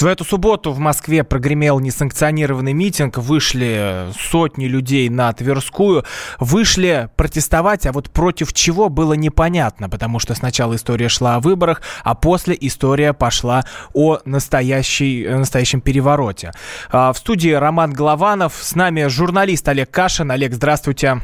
В эту субботу в Москве прогремел несанкционированный митинг. Вышли сотни людей на Тверскую. Вышли протестовать, а вот против чего было непонятно, потому что сначала история шла о выборах, а после история пошла о настоящей, настоящем перевороте. А, в студии Роман Голованов. С нами журналист Олег Кашин. Олег, здравствуйте.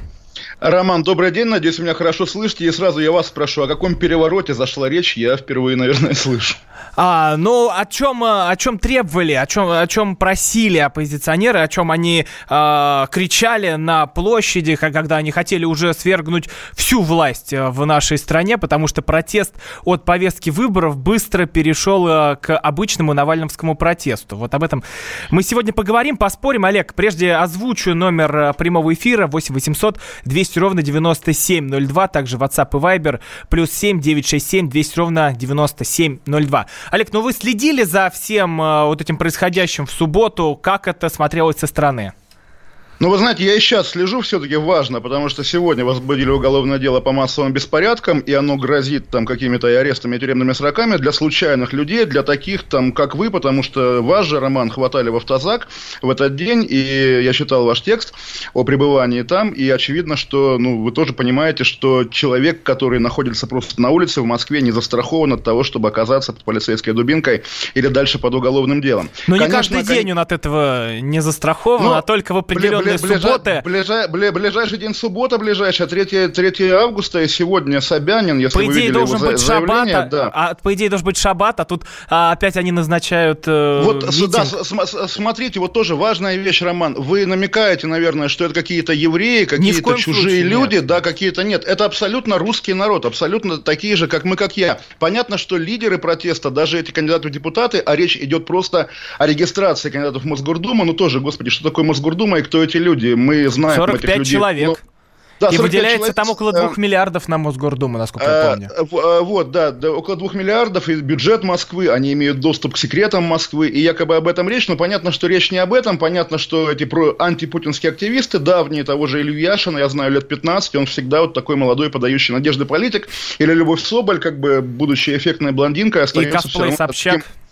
Роман, добрый день. Надеюсь, меня хорошо слышите. И сразу я вас спрошу, о каком перевороте зашла речь, я впервые, наверное, слышу. А, ну, о чем, э, о чем требовали, о чем, о чем просили оппозиционеры, о чем они э, кричали на площади, когда они хотели уже свергнуть всю власть э, в нашей стране, потому что протест от повестки выборов быстро перешел э, к обычному навальновскому протесту. Вот об этом мы сегодня поговорим, поспорим. Олег, прежде озвучу номер прямого эфира 8 800 200 ровно 9702, также WhatsApp и Viber, плюс 7 967 200 ровно 9702. Олег, ну вы следили за всем э, вот этим происходящим в субботу, как это смотрелось со стороны? Ну, вы знаете, я и сейчас слежу, все-таки важно, потому что сегодня возбудили уголовное дело по массовым беспорядкам, и оно грозит там какими-то арестами и тюремными сроками для случайных людей, для таких там, как вы, потому что вас же, Роман, хватали в автозак в этот день, и я читал ваш текст о пребывании там, и очевидно, что, ну, вы тоже понимаете, что человек, который находится просто на улице в Москве, не застрахован от того, чтобы оказаться под полицейской дубинкой или дальше под уголовным делом. Но Конечно, не каждый день он от этого не застрахован, но, а только в определенном бли, субботы. Ближай, бли, ближайший день суббота, ближайшая, 3, 3 августа, и сегодня Собянин, если по идее, должен быть шаббат, а, да. а, по идее, должен быть шаббат, а тут а, опять они назначают э, Вот, митинг. да, с, смотрите, вот тоже важная вещь, Роман. Вы намекаете, наверное, что это какие-то евреи, какие-то чужие случае, люди, нет. да, какие-то нет. Это абсолютно русский народ, абсолютно такие же, как мы, как я. Понятно, что лидеры протеста, даже эти кандидаты в депутаты, а речь идет просто о регистрации кандидатов в Мосгордуму, ну тоже, господи, что такое Мосгордума и кто эти люди? Мы знаем 45 этих людей. человек. Но... Да, и выделяется человек, там около двух миллиардов на Мосгордуму, насколько я помню. Вот, да, да, около двух миллиардов, и бюджет Москвы, они имеют доступ к секретам Москвы, и якобы об этом речь, но понятно, что речь не об этом, понятно, что эти про антипутинские активисты, давние того же Илью Яшина, я знаю лет 15, он всегда вот такой молодой, подающий надежды политик, или Любовь Соболь, как бы, будучи эффектной блондинкой, остается и все равно Собчак. Таким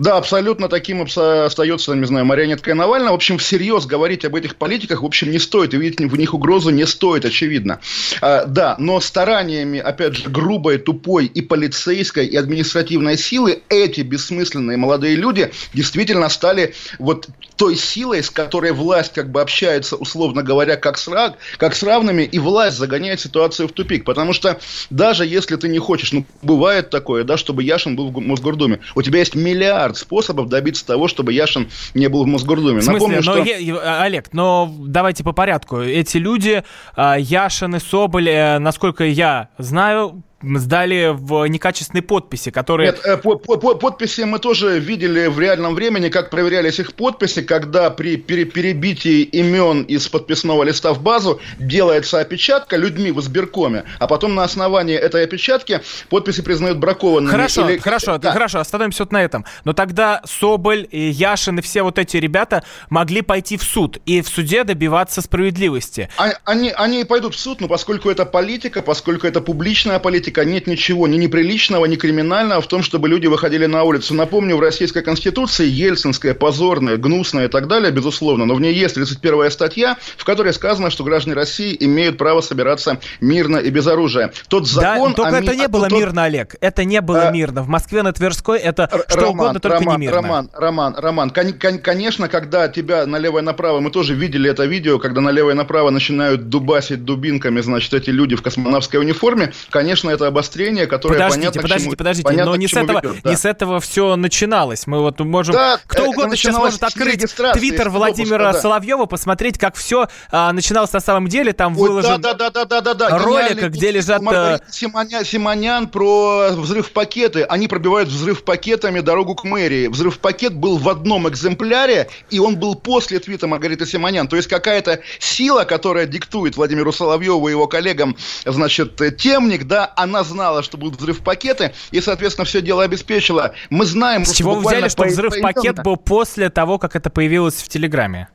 да, абсолютно таким остается, не знаю, марионеткой Навального. В общем, всерьез говорить об этих политиках, в общем, не стоит. И видеть в них угрозу не стоит, очевидно. А, да, но стараниями, опять же, грубой, тупой и полицейской, и административной силы эти бессмысленные молодые люди действительно стали вот той силой, с которой власть как бы общается, условно говоря, как с, раг, как с равными, и власть загоняет ситуацию в тупик. Потому что даже если ты не хочешь, ну, бывает такое, да, чтобы Яшин был в Мосгордуме, у тебя есть миллиард миллиард способов добиться того, чтобы Яшин не был в Мосгордуме. В смысле? Напомню, но, что... я, Олег, но давайте по порядку. Эти люди, а, Яшин и Соболь, э, насколько я знаю, сдали в некачественной подписи, которые... Нет, э, по, по, по, подписи мы тоже видели в реальном времени, как проверялись их подписи, когда при пере, перебитии имен из подписного листа в базу делается опечатка людьми в избиркоме, а потом на основании этой опечатки подписи признают бракованными. Хорошо, или... хорошо, да. хорошо, остановимся вот на этом. Но тогда Соболь, и Яшин и все вот эти ребята могли пойти в суд и в суде добиваться справедливости. А, они, они пойдут в суд, но поскольку это политика, поскольку это публичная политика, политика, нет ничего ни неприличного, ни криминального в том, чтобы люди выходили на улицу. Напомню, в Российской Конституции ельцинская, позорная, гнусная и так далее, безусловно, но в ней есть 31 статья, в которой сказано, что граждане России имеют право собираться мирно и без оружия. Тот закон... Да, только о... это не было тот... мирно, Олег. Это не было а... мирно. В Москве на Тверской это Р- что Роман, угодно, только Роман, не мирно. Роман, Роман, Роман, кон- кон- конечно, когда тебя налево и направо, мы тоже видели это видео, когда налево и направо начинают дубасить дубинками, значит, эти люди в космонавтской униформе, конечно, это обострение, которое подождите, понятно, подождите, чему, подождите, понятно, но не с этого, ведет, да. не с этого все начиналось. Мы вот можем, да, кто угодно сейчас может открыть твиттер Владимира да. Соловьева, посмотреть, как все а, начиналось на самом деле. Там Ой, выложен да, да, да, да, да, да, ролик, где лежат... Э, Симонян, Симонян про взрыв пакеты. Они пробивают взрыв пакетами дорогу к мэрии. Взрыв пакет был в одном экземпляре, и он был после твита Маргариты Симонян. То есть какая-то сила, которая диктует Владимиру Соловьеву и его коллегам, значит, темник, да, она знала, знала, что будут взрыв-пакеты, и, соответственно, все дело обеспечила. Мы знаем... С чего вы взяли, что взрыв-пакет был после того, как это появилось в Телеграме?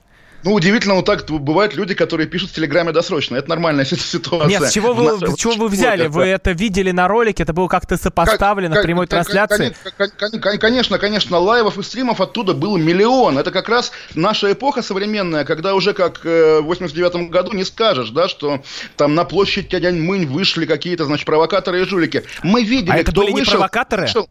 Ну, удивительно, но так бывают люди, которые пишут в Телеграме досрочно. Это нормальная ситуация. Нет, с чего вы, с чего вы взяли? Вы это видели на ролике? Это было как-то сопоставлено как, в прямой как, трансляции? Конечно, конечно, лайвов и стримов оттуда был миллион. Это как раз наша эпоха современная, когда уже как э, в 89 году не скажешь, да, что там на площадь Тяньаньмынь вышли какие-то, значит, провокаторы и жулики. Мы видели, а это кто были вышел, не провокаторы? Вышел,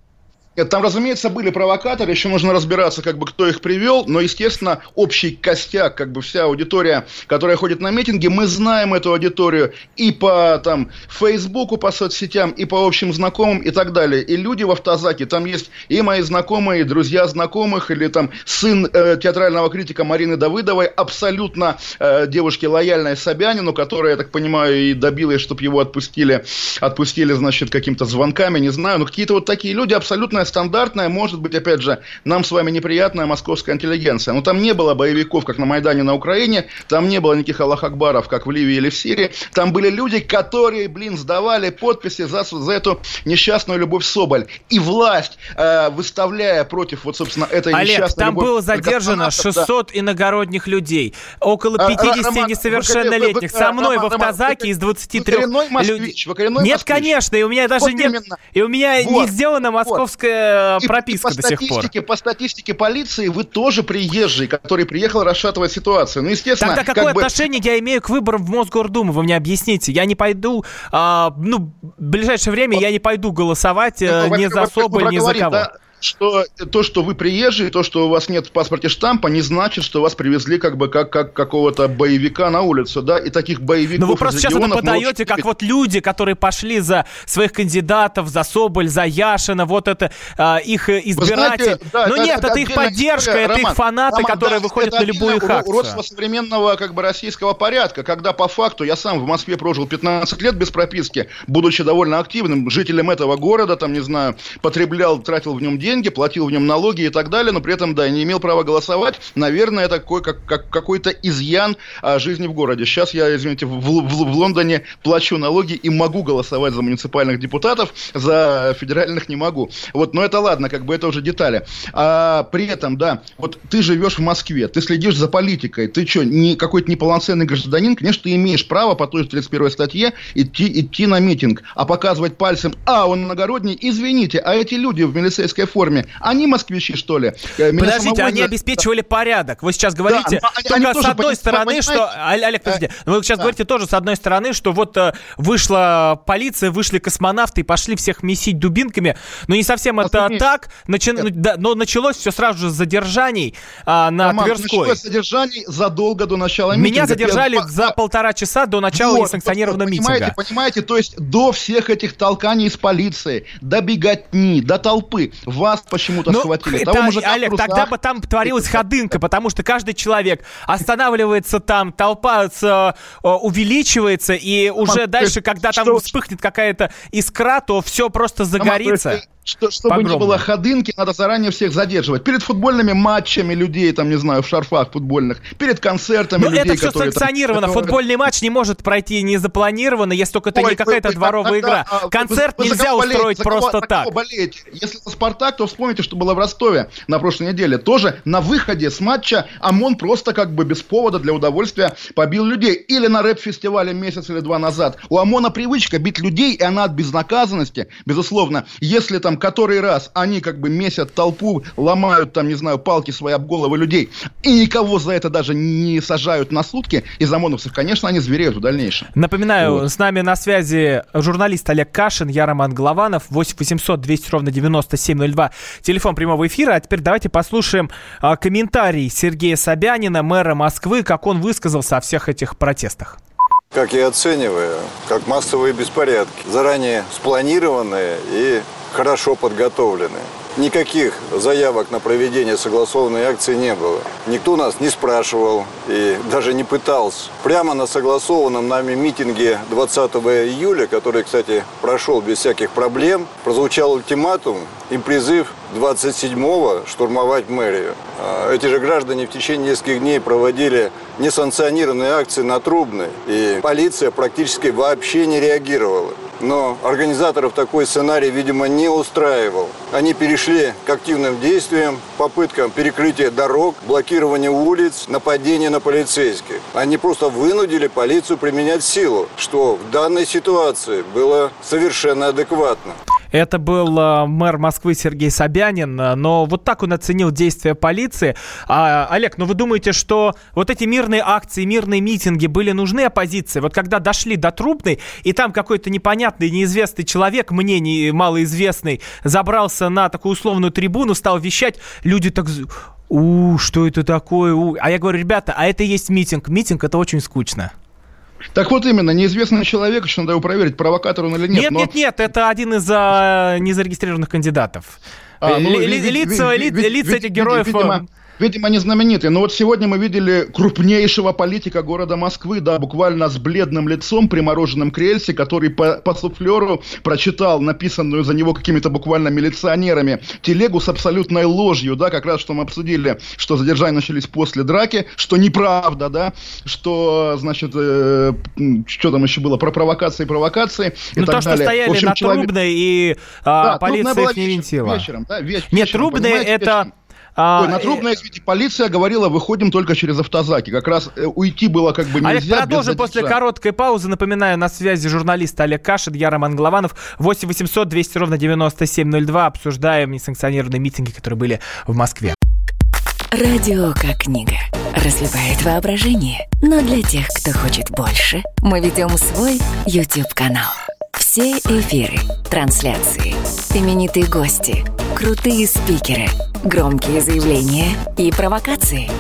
нет, там, разумеется, были провокаторы, еще нужно разбираться, как бы, кто их привел, но, естественно, общий костяк, как бы вся аудитория, которая ходит на митинги, мы знаем эту аудиторию и по, там, Фейсбуку, по соцсетям, и по общим знакомым, и так далее. И люди в автозаке, там есть и мои знакомые, и друзья знакомых, или там сын э, театрального критика Марины Давыдовой, абсолютно э, девушки лояльной Собянину, которая, я так понимаю, и добилась, чтобы его отпустили, отпустили, значит, каким-то звонками, не знаю, но какие-то вот такие люди абсолютно самая стандартная, может быть, опять же, нам с вами неприятная московская интеллигенция. Но там не было боевиков, как на Майдане на Украине, там не было никаких Аллах-Акбаров, как в Ливии или в Сирии. Там были люди, которые, блин, сдавали подписи за, за эту несчастную Любовь Соболь. И власть, э, выставляя против, вот, собственно, этой Олег, несчастной там Любовь... было задержано 600 да. иногородних людей, около 50 Роман, несовершеннолетних. Со мной в автозаке из 23 людей. Нет, конечно, и у меня даже вот нет... Именно. И у меня вот. не сделана московская Э, и, прописка и по до сих пор. По статистике полиции вы тоже приезжий, который приехал расшатывать ситуацию. Ну, естественно... Тогда какое как отношение бы... я имею к выборам в Мосгордуму? Вы мне объясните. Я не пойду... А, ну, в ближайшее время вот. я не пойду голосовать ну, ни за Соболь, ни за кого. Да? Что то, что вы приезжие, то, что у вас нет в паспорте штампа, не значит, что вас привезли как бы как, как какого-то боевика на улицу, да, и таких боевиков Но вы просто сейчас это подаете, как вот люди, которые пошли за своих кандидатов, за Соболь, за Яшина, вот это э, их избиратели. Знаете, да, Но это, нет, это, это их поддержка, история, это Роман, их фанаты, Роман, которые да, выходят на любую их акцию. Уродство современного как бы российского порядка, когда по факту я сам в Москве прожил 15 лет без прописки, будучи довольно активным жителем этого города, там, не знаю, потреблял, тратил в нем деньги, деньги, платил в нем налоги и так далее, но при этом, да, не имел права голосовать. Наверное, это как, как, какой-то изъян а, жизни в городе. Сейчас я, извините, в, в, в Лондоне плачу налоги и могу голосовать за муниципальных депутатов, за федеральных не могу. Вот, но это ладно, как бы это уже детали. А при этом, да, вот ты живешь в Москве, ты следишь за политикой, ты что, не, какой-то неполноценный гражданин, конечно, ты имеешь право по той же 31 статье идти, идти на митинг, а показывать пальцем, а, он иногородний, извините, а эти люди в милицейской форме форме. Они москвичи, что ли? Э, меня Подождите, они за... обеспечивали порядок. Вы сейчас говорите да, только они с одной стороны, что... Олег, подожди. Вы сейчас да. говорите тоже с одной стороны, что вот э, вышла полиция, вышли космонавты и пошли всех месить дубинками. Но не совсем это так. Начи... Да, но началось все сразу же с задержаний а, на Роман, Тверской. Началось задержаний задолго до начала митинга. Меня задержали Я... за полтора часа до начала вот, несанкционированного понимаете, митинга. Понимаете, то есть до всех этих толканий с полицией, до беготни, до толпы, вас почему-то Но, схватили. Это, Того Олег, трусах, тогда бы там творилась ходынка, потому что каждый человек останавливается там, толпа с, э, увеличивается, и уже Мам, дальше, когда что, там вспыхнет какая-то искра, то все просто загорится. Мам, что, чтобы Погромно. не было ходынки, надо заранее всех задерживать. Перед футбольными матчами людей, там, не знаю, в шарфах футбольных, перед концертами Но людей, это все которые, санкционировано. Там, Футбольный матч не может пройти не запланированно, если только это Ой, не какая-то дворовая тогда, игра. А, Концерт вы, вы нельзя устроить просто так. Болеете? Если за «Спартак», то вспомните, что было в Ростове на прошлой неделе. Тоже на выходе с матча ОМОН просто как бы без повода для удовольствия побил людей. Или на рэп-фестивале месяц или два назад. У ОМОНа привычка бить людей, и она от безнаказанности, безусловно. Если там который раз они как бы месят толпу, ломают там, не знаю, палки свои об головы людей, и никого за это даже не сажают на сутки из ОМОНовцев, конечно, они звереют в дальнейшем. Напоминаю, вот. с нами на связи журналист Олег Кашин, я Роман Голованов, 8 800 200 ровно 9702, телефон прямого эфира. А теперь давайте послушаем а, комментарий Сергея Собянина, мэра Москвы, как он высказался о всех этих протестах как я оцениваю, как массовые беспорядки, заранее спланированные и хорошо подготовлены. Никаких заявок на проведение согласованной акции не было. Никто нас не спрашивал и даже не пытался. Прямо на согласованном нами митинге 20 июля, который, кстати, прошел без всяких проблем, прозвучал ультиматум и призыв 27-го штурмовать мэрию. А, эти же граждане в течение нескольких дней проводили несанкционированные акции на Трубной, и полиция практически вообще не реагировала. Но организаторов такой сценарий, видимо, не устраивал. Они перешли к активным действиям, попыткам перекрытия дорог, блокирования улиц, нападения на полицейских. Они просто вынудили полицию применять силу, что в данной ситуации было совершенно адекватно. Это был э, мэр Москвы Сергей Собянин, но вот так он оценил действия полиции. А, Олег, ну вы думаете, что вот эти мирные акции, мирные митинги были нужны оппозиции? Вот когда дошли до Трубной, и там какой-то непонятный, неизвестный человек, мне не малоизвестный, забрался на такую условную трибуну, стал вещать, люди так у, что это такое? У. А я говорю, ребята, а это и есть митинг. Митинг это очень скучно. Так вот именно, неизвестный человек, еще надо его проверить, провокатор он или нет. Нет, но... нет, нет, это один из а, незарегистрированных кандидатов. А, ну, ли, ли, лица, ли, лица этих героев... Видимо, Видимо, они знаменитые. Но вот сегодня мы видели крупнейшего политика города Москвы, да, буквально с бледным лицом, примороженным к рельсе, который по, по суфлеру прочитал написанную за него какими-то буквально милиционерами телегу с абсолютной ложью, да, как раз что мы обсудили, что задержания начались после драки, что неправда, да, что, значит, э, что там еще было, про провокации, провокации и ну, так то, что далее. стояли общем, на человек... Трубной и а, да, полиция их не винтила. Вечером, да, вечером, Нет, Трубная это... Вечером. А, Ой, на трубной, э, извините, полиция говорила, выходим только через автозаки. Как раз э, уйти было как бы нельзя. Олег, продолжим после короткой паузы. Напоминаю, на связи журналист Олег Кашин, я Роман Голованов. 8 800 200 ровно 9702. Обсуждаем несанкционированные митинги, которые были в Москве. Радио как книга. Развивает воображение. Но для тех, кто хочет больше, мы ведем свой YouTube-канал. Все эфиры, трансляции, именитые гости, крутые спикеры, громкие заявления и провокации.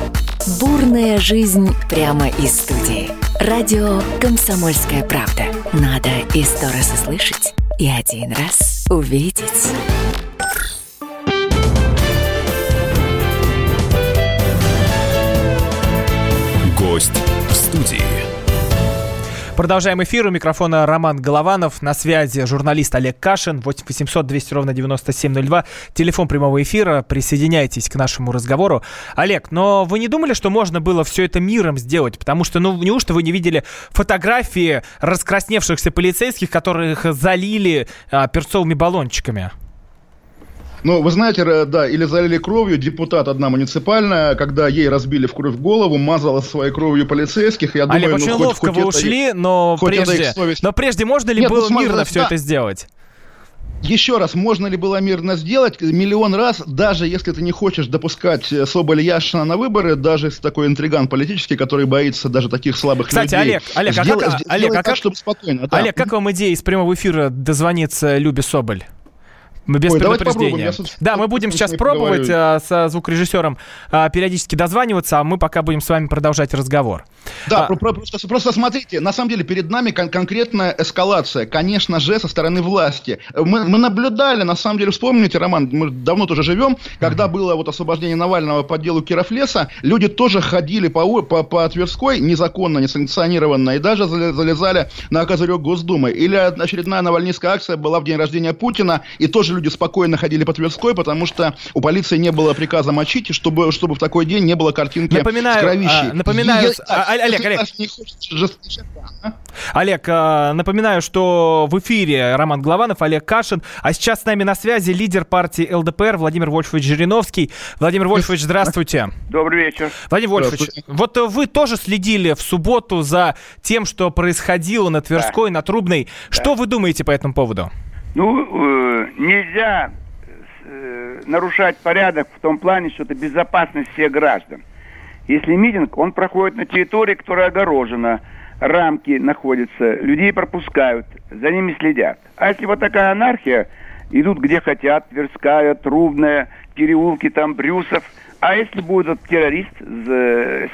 Бурная жизнь прямо из студии. Радио «Комсомольская правда». Надо и сто раз услышать, и один раз увидеть. Гость в студии. Продолжаем эфир. У микрофона Роман Голованов. На связи журналист Олег Кашин. 8 800 200 ровно 9702. Телефон прямого эфира. Присоединяйтесь к нашему разговору. Олег, но вы не думали, что можно было все это миром сделать? Потому что, ну, неужто вы не видели фотографии раскрасневшихся полицейских, которых залили а, перцовыми баллончиками? Ну, вы знаете, да, или залили кровью, депутат одна муниципальная, когда ей разбили в кровь голову, мазала своей кровью полицейских. Я Олег, думаю, очень ну, ловко хоть, вы ушли, но прежде, совесть... но прежде можно ли Нет, было ну, мирно да, все это сделать? Еще раз, можно ли было мирно сделать? Миллион раз, даже если ты не хочешь допускать э, Соболь Яшина на выборы, даже если такой интриган политический, который боится даже таких слабых Кстати, людей. Кстати, Олег, Олег, сделай, а как, Олег, а так, как, чтобы спокойно. Да. Олег, как вам идея из прямого эфира дозвониться Любе Соболь? Без Ой, предупреждения. Да, мы будем сейчас пробовать а, со звукорежиссером а, периодически дозваниваться, а мы пока будем с вами продолжать разговор. Да, а... просто, просто смотрите, на самом деле перед нами кон- конкретная эскалация, конечно же, со стороны власти. Мы, мы наблюдали, на самом деле, вспомните, Роман, мы давно тоже живем, когда было вот освобождение Навального по делу Кировлеса, люди тоже ходили по, по, по Тверской незаконно, несанкционированно, и даже залезали на козырек Госдумы. Или очередная навальнистская акция была в день рождения Путина, и тоже люди спокойно ходили по Тверской, потому что у полиции не было приказа мочить, чтобы, чтобы в такой день не было картинки напоминаю, с кровищей. А, напоминаю, Я, а, Олег, Олег. А? Олег, а, напоминаю, что в эфире Роман Главанов, Олег Кашин, а сейчас с нами на связи лидер партии ЛДПР Владимир Вольфович Жириновский. Владимир Вольфович, здравствуйте. Добрый вечер. Владимир Вольфович, вот вы тоже следили в субботу за тем, что происходило на Тверской, да. на Трубной. Да. Что вы думаете по этому поводу? Ну, э, нельзя э, нарушать порядок в том плане, что это безопасность всех граждан. Если митинг, он проходит на территории, которая огорожена, рамки находятся, людей пропускают, за ними следят. А если вот такая анархия, идут где хотят, Тверская, Трубная, переулки там, Брюсов. А если будет террорист,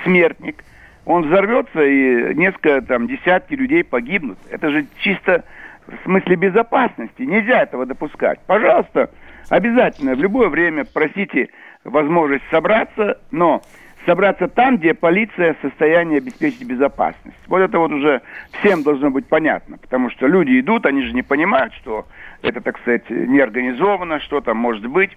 смертник, он взорвется и несколько там десятки людей погибнут. Это же чисто в смысле безопасности. Нельзя этого допускать. Пожалуйста, обязательно в любое время просите возможность собраться, но собраться там, где полиция в состоянии обеспечить безопасность. Вот это вот уже всем должно быть понятно, потому что люди идут, они же не понимают, что это, так сказать, не организовано, что там может быть.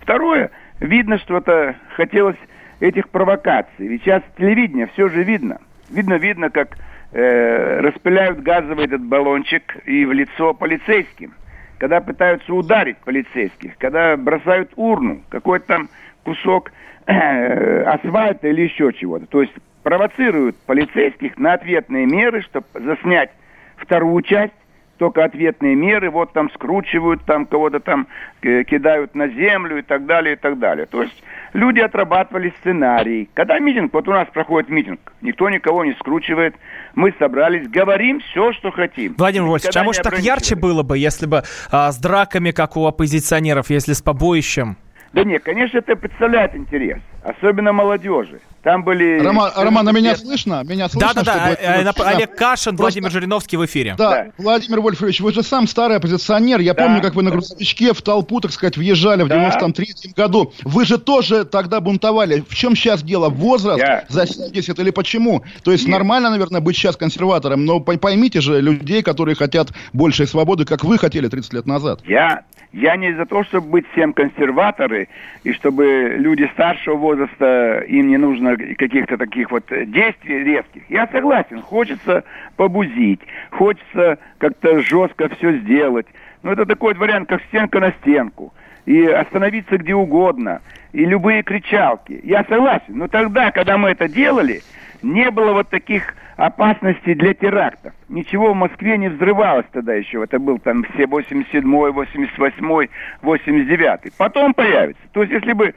Второе, видно, что это хотелось этих провокаций. Ведь сейчас телевидение все же видно. Видно, видно, как э, распыляют газовый этот баллончик и в лицо полицейским, когда пытаются ударить полицейских, когда бросают урну, какой-то там кусок э, асфальта или еще чего-то. То есть провоцируют полицейских на ответные меры, чтобы заснять вторую часть только ответные меры, вот там скручивают, там кого-то там э, кидают на землю и так далее, и так далее. То есть люди отрабатывали сценарий. Когда митинг, вот у нас проходит митинг, никто никого не скручивает, мы собрались, говорим все, что хотим. Владимир Вольфович, а может так ярче было бы, если бы а, с драками, как у оппозиционеров, если с побоищем? Да нет, конечно, это представляет интерес, особенно молодежи. Там были... Роман, Роман, а меня слышно? Меня слышно? Да-да-да, э, Олег Кашин, Просто... Владимир Жириновский в эфире. Да, да, Владимир Вольфович, вы же сам старый оппозиционер. Я да. помню, как вы на грузовичке в толпу, так сказать, въезжали в да. 93-м году. Вы же тоже тогда бунтовали. В чем сейчас дело? Возраст Я... за 70 или почему? То есть Нет. нормально, наверное, быть сейчас консерватором, но поймите же людей, которые хотят большей свободы, как вы хотели 30 лет назад. Я я не за то, чтобы быть всем консерваторы, и чтобы люди старшего возраста, им не нужно каких-то таких вот действий резких. Я согласен, хочется побузить, хочется как-то жестко все сделать. Но это такой вариант, как стенка на стенку. И остановиться где угодно. И любые кричалки. Я согласен. Но тогда, когда мы это делали, не было вот таких опасности для терактов. Ничего в Москве не взрывалось тогда еще. Это был там все 87-й, 88-й, 89-й. Потом появится. То есть если бы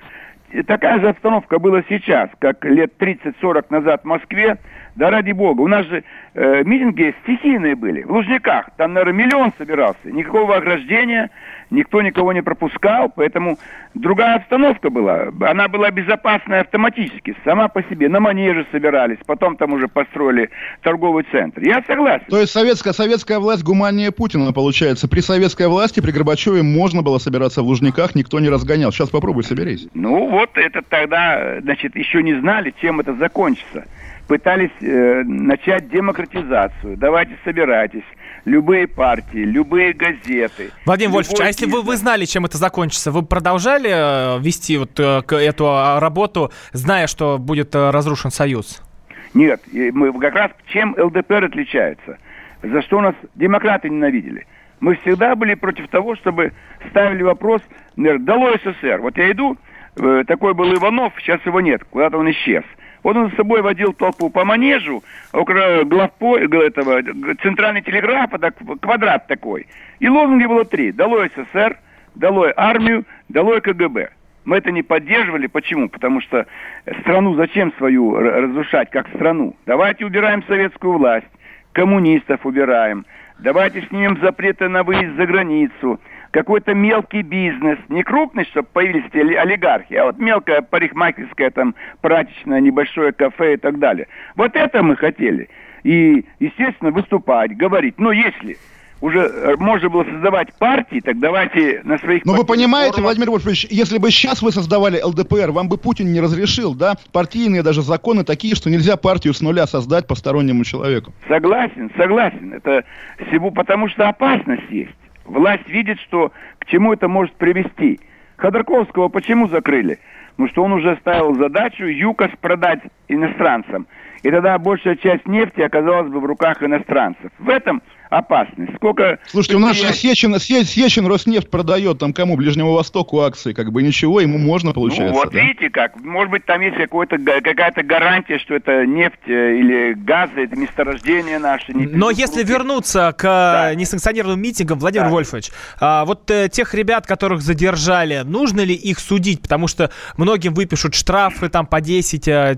такая же обстановка была сейчас, как лет 30-40 назад в Москве, да ради бога, у нас же э, митинги стихийные были, в Лужниках, там, наверное, миллион собирался, никакого ограждения, никто никого не пропускал, поэтому другая обстановка была, она была безопасная автоматически, сама по себе, на манеже собирались, потом там уже построили торговый центр. Я согласен. То есть советская, советская власть гуманнее Путина, получается. При советской власти, при Горбачеве можно было собираться в Лужниках, никто не разгонял. Сейчас попробуй соберись. Ну вот это тогда, значит, еще не знали, чем это закончится пытались э, начать демократизацию. Давайте собирайтесь. Любые партии, любые газеты. Владимир Вольфович, а если вы, вы знали, чем это закончится, вы продолжали э, вести вот э, эту а, работу, зная, что будет э, разрушен Союз? Нет, мы как раз чем ЛДПР отличается? За что нас демократы ненавидели? Мы всегда были против того, чтобы ставили вопрос, например, долой СССР. Вот я иду, э, такой был Иванов, сейчас его нет, куда-то он исчез. Он с собой водил толпу по манежу, около главпо, этого, центральный телеграфа, так, квадрат такой. И лозунги было три. Долой СССР, долой армию, долой КГБ. Мы это не поддерживали. Почему? Потому что страну зачем свою разрушать, как страну? Давайте убираем советскую власть, коммунистов убираем, давайте снимем запреты на выезд за границу, какой-то мелкий бизнес, не крупный, чтобы появились эти олигархи, а вот мелкая парикмахерская, там, прачечная, небольшое кафе и так далее. Вот это мы хотели. И, естественно, выступать, говорить. Но если уже э, можно было создавать партии, так давайте на своих... Но вы понимаете, формах... Владимир Вольфович, если бы сейчас вы создавали ЛДПР, вам бы Путин не разрешил, да? Партийные даже законы такие, что нельзя партию с нуля создать постороннему человеку. Согласен, согласен. Это всего потому, что опасность есть. Власть видит, что к чему это может привести. Ходорковского почему закрыли? Ну что он уже ставил задачу ЮКОС продать иностранцам. И тогда большая часть нефти оказалась бы в руках иностранцев. В этом опасность. Сколько... Слушайте, у нас же Сечин, Сечин Роснефть продает там кому? Ближнему Востоку акции. Как бы ничего, ему можно, получается. Ну, вот да? видите как. Может быть, там есть какая-то гарантия, что это нефть э, или газы, это месторождение наше. Но если вернуться к да. несанкционированным митингам, Владимир да. Вольфович, а, вот э, тех ребят, которых задержали, нужно ли их судить? Потому что многим выпишут штрафы там по 10-15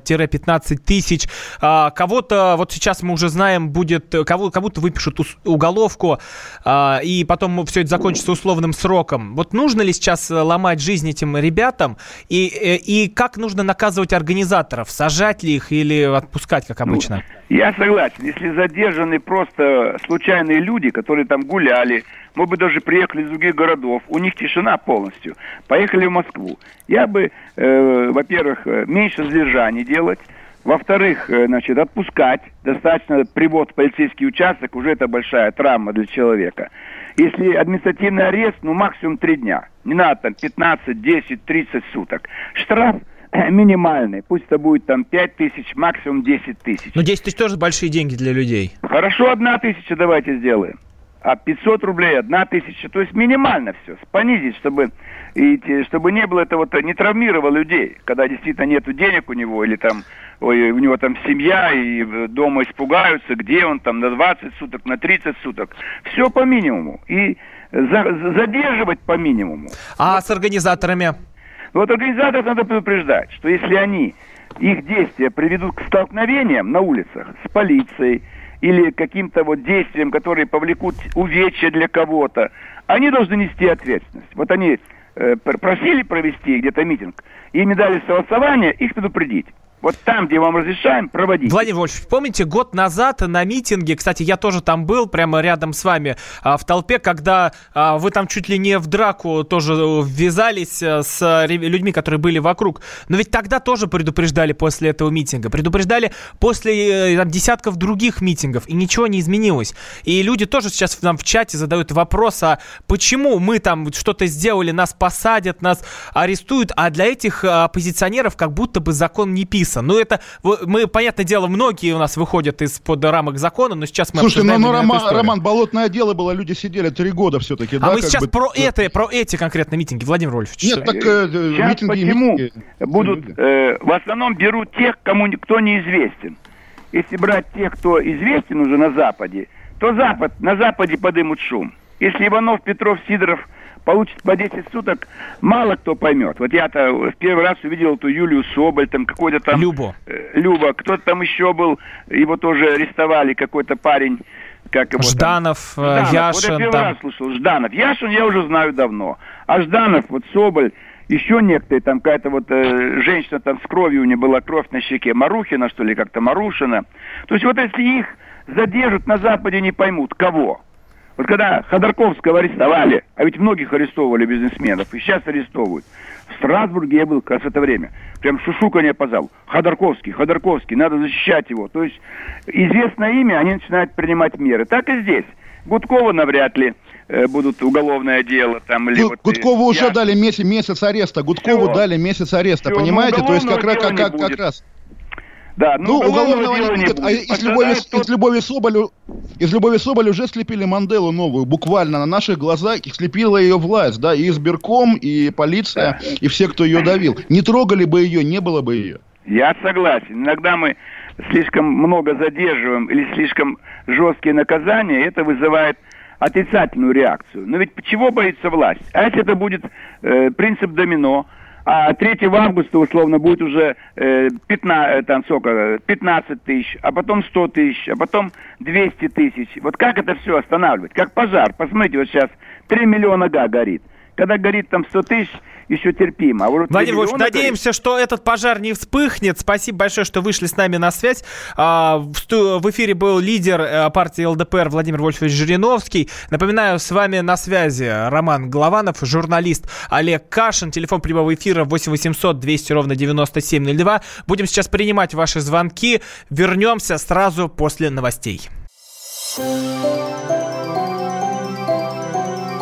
э, тысяч. А, кого-то, вот сейчас мы уже знаем, будет, кого, кого-то выпишут уголовку, э, и потом все это закончится условным сроком. Вот нужно ли сейчас ломать жизнь этим ребятам, и, э, и как нужно наказывать организаторов? Сажать ли их или отпускать, как обычно? Ну, я согласен. Если задержаны просто случайные люди, которые там гуляли, может быть, даже приехали из других городов, у них тишина полностью, поехали в Москву. Я бы, э, во-первых, э, меньше задержаний делать, во-вторых, э, значит, отпускать. Достаточно привод в полицейский участок, уже это большая травма для человека. Если административный арест, ну максимум три дня. Не надо там 15, 10, 30 суток. Штраф минимальный. Пусть это будет там 5 тысяч, максимум 10 тысяч. Но 10 тысяч тоже большие деньги для людей. Хорошо, одна тысяча давайте сделаем. А 500 рублей, одна тысяча, то есть минимально все, понизить, чтобы, и, чтобы не было это вот, не травмировало людей, когда действительно нет денег у него, или там ой, у него там семья, и дома испугаются, где он там, на 20 суток, на 30 суток. Все по минимуму. И за, задерживать по минимуму. А вот. с организаторами? Вот организаторов надо предупреждать, что если они, их действия приведут к столкновениям на улицах с полицией, или каким-то вот действием, которые повлекут увечья для кого-то, они должны нести ответственность. Вот они э, просили провести где-то митинг, им дали согласование, их предупредить. Вот там, где вам разрешаем, проводить. Владимир Вольфович, помните, год назад на митинге, кстати, я тоже там был, прямо рядом с вами, а, в толпе, когда а, вы там чуть ли не в драку тоже ввязались а, с людьми, которые были вокруг. Но ведь тогда тоже предупреждали после этого митинга. Предупреждали после э, там, десятков других митингов, и ничего не изменилось. И люди тоже сейчас нам в чате задают вопрос, а почему мы там что-то сделали, нас посадят, нас арестуют, а для этих оппозиционеров как будто бы закон не писан написан. Ну, это, мы, понятное дело, многие у нас выходят из-под рамок закона, но сейчас мы Слушайте, ну, ну Роман, Роман, болотное дело было, люди сидели три года все-таки. А да, мы сейчас бы... про это, про эти конкретно митинги, Владимир Вольфович. Нет, так э, сейчас митинги, почему митинги. будут, э, в основном берут тех, кому кто неизвестен. Если брать тех, кто известен уже на Западе, то Запад, на Западе подымут шум. Если Иванов, Петров, Сидоров – получит по 10 суток, мало кто поймет. Вот я-то в первый раз увидел эту Юлию Соболь, там какой-то там... Любо. Э, Люба. Кто-то там еще был, его тоже арестовали, какой-то парень. Как его Жданов, там? Жданов, Яшин. Вот я первый там... раз слушал. Жданов. Яшин я уже знаю давно. А Жданов, вот Соболь, еще некоторые, там какая-то вот э, женщина там с кровью, у нее была кровь на щеке, Марухина, что ли, как-то Марушина. То есть вот если их задержат на Западе, не поймут, кого. Вот когда Ходорковского арестовали, а ведь многих арестовывали бизнесменов, и сейчас арестовывают. В Страсбурге я был как раз это время. Прям шушуканье по залу. Ходорковский, Ходорковский, надо защищать его. То есть известное имя, они начинают принимать меры. Так и здесь. Гудкова навряд ли э, будут уголовное дело там или вот, Гудкову я... уже дали месяц, месяц ареста. Гудкову Все. дали месяц ареста, Все, понимаете? То есть как, как, как, как раз. Да, ну, ну уголовного не будет. А из Любови, тот... из Любови Соболю, из Любови Соболь уже слепили Манделу новую, буквально на наших глазах их слепила ее власть, да, и избирком, и полиция, и все, кто ее давил. Не трогали бы ее, не было бы ее. Я согласен. Иногда мы слишком много задерживаем или слишком жесткие наказания, это вызывает отрицательную реакцию. Но ведь чего боится власть? А если это будет э, принцип домино, а 3 августа условно будет уже э, 15, э, там, сколько, 15 тысяч, а потом 100 тысяч, а потом 200 тысяч. Вот как это все останавливать? Как пожар. Посмотрите, вот сейчас 3 миллиона га горит. Когда горит там 100 тысяч, еще терпимо. А вот Владимир Владимирович, надеемся, что этот пожар не вспыхнет. Спасибо большое, что вышли с нами на связь. А, в эфире был лидер э, партии ЛДПр Владимир Вольфович Жириновский. Напоминаю, с вами на связи Роман Голованов, журналист Олег Кашин. Телефон прямого эфира 8 800 200 ровно 9702. Будем сейчас принимать ваши звонки. Вернемся сразу после новостей.